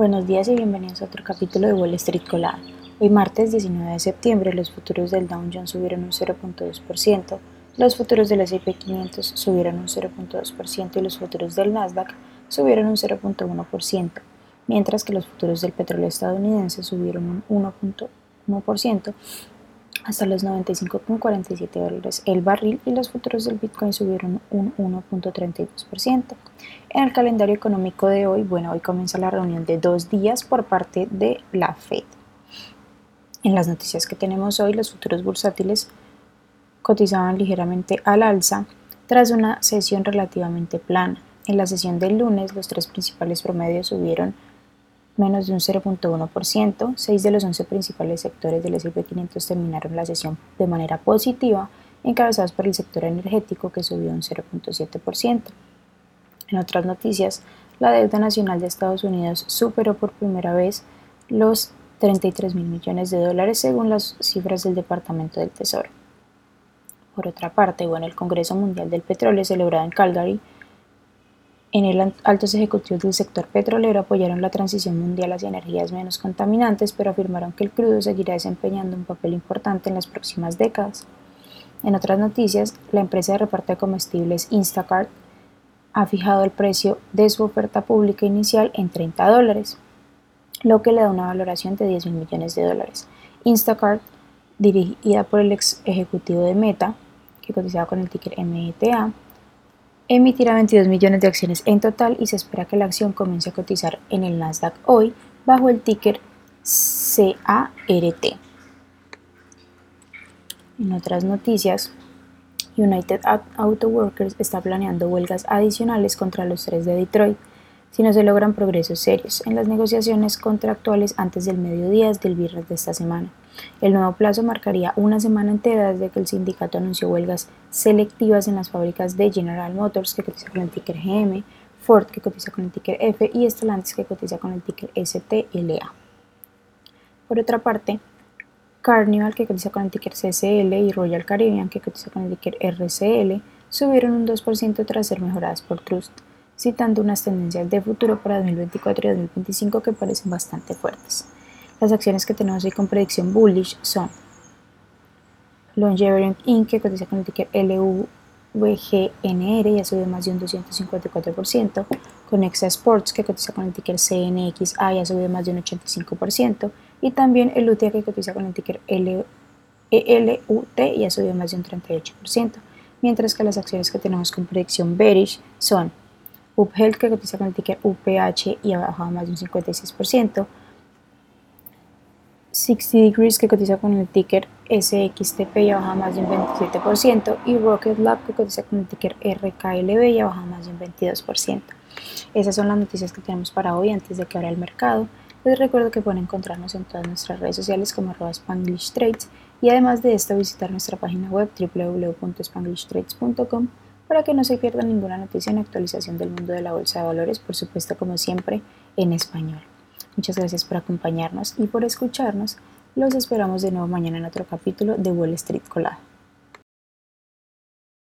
Buenos días y bienvenidos a otro capítulo de Wall Street Colada. Hoy martes 19 de septiembre los futuros del Dow Jones subieron un 0.2%, los futuros del S&P 500 subieron un 0.2% y los futuros del Nasdaq subieron un 0.1%, mientras que los futuros del petróleo estadounidense subieron un 1.1% hasta los 95.47 dólares el barril y los futuros del Bitcoin subieron un 1.32%. En el calendario económico de hoy, bueno, hoy comienza la reunión de dos días por parte de la Fed. En las noticias que tenemos hoy, los futuros bursátiles cotizaban ligeramente al alza tras una sesión relativamente plana. En la sesión del lunes, los tres principales promedios subieron menos de un 0.1%. Seis de los 11 principales sectores del S&P 500 terminaron la sesión de manera positiva, encabezados por el sector energético que subió un 0.7%. En otras noticias, la deuda nacional de Estados Unidos superó por primera vez los 33 mil millones de dólares según las cifras del Departamento del Tesoro. Por otra parte, bueno, el Congreso Mundial del Petróleo celebrado en Calgary en el altos ejecutivos del sector petrolero apoyaron la transición mundial hacia energías menos contaminantes, pero afirmaron que el crudo seguirá desempeñando un papel importante en las próximas décadas. En otras noticias, la empresa de reparto de comestibles Instacart ha fijado el precio de su oferta pública inicial en 30 dólares, lo que le da una valoración de 10 mil millones de dólares. Instacart, dirigida por el ex ejecutivo de Meta, que cotizaba con el ticker META, emitirá 22 millones de acciones en total y se espera que la acción comience a cotizar en el Nasdaq hoy bajo el ticker CART. En otras noticias, United Auto Workers está planeando huelgas adicionales contra los tres de Detroit si no se logran progresos serios en las negociaciones contractuales antes del mediodía del viernes de esta semana. El nuevo plazo marcaría una semana entera desde que el sindicato anunció huelgas selectivas en las fábricas de General Motors, que cotiza con el ticker GM, Ford, que cotiza con el ticker F, y Stellantis, que cotiza con el ticker STLA. Por otra parte, Carnival, que cotiza con el ticker CCL, y Royal Caribbean, que cotiza con el ticker RCL, subieron un 2% tras ser mejoradas por Trust, citando unas tendencias de futuro para 2024 y 2025 que parecen bastante fuertes. Las acciones que tenemos hoy con predicción bullish son Longevity Inc., que cotiza con el ticker LVGNR y ha subido más de un 254%, Conexa Sports, que cotiza con el ticker CNXA y ha subido más de un 85%, y también el UTA, que cotiza con el ticker ELUT y ha subido más de un 38%, mientras que las acciones que tenemos con predicción bearish son UpHealth, que cotiza con el ticker UPH y ha bajado más de un 56%, 60 Degrees que cotiza con el ticker SXTP y ha bajado más de un 27% y Rocket Lab que cotiza con el ticker RKLB y ha bajado más de un 22%. Esas son las noticias que tenemos para hoy antes de que abra el mercado. Les recuerdo que pueden encontrarnos en todas nuestras redes sociales como arroba Spanglish Trades y además de esto visitar nuestra página web www.spanglishtrades.com para que no se pierdan ninguna noticia en actualización del mundo de la bolsa de valores, por supuesto como siempre en español. Muchas gracias por acompañarnos y por escucharnos. Los esperamos de nuevo mañana en otro capítulo de Wall Street Colada.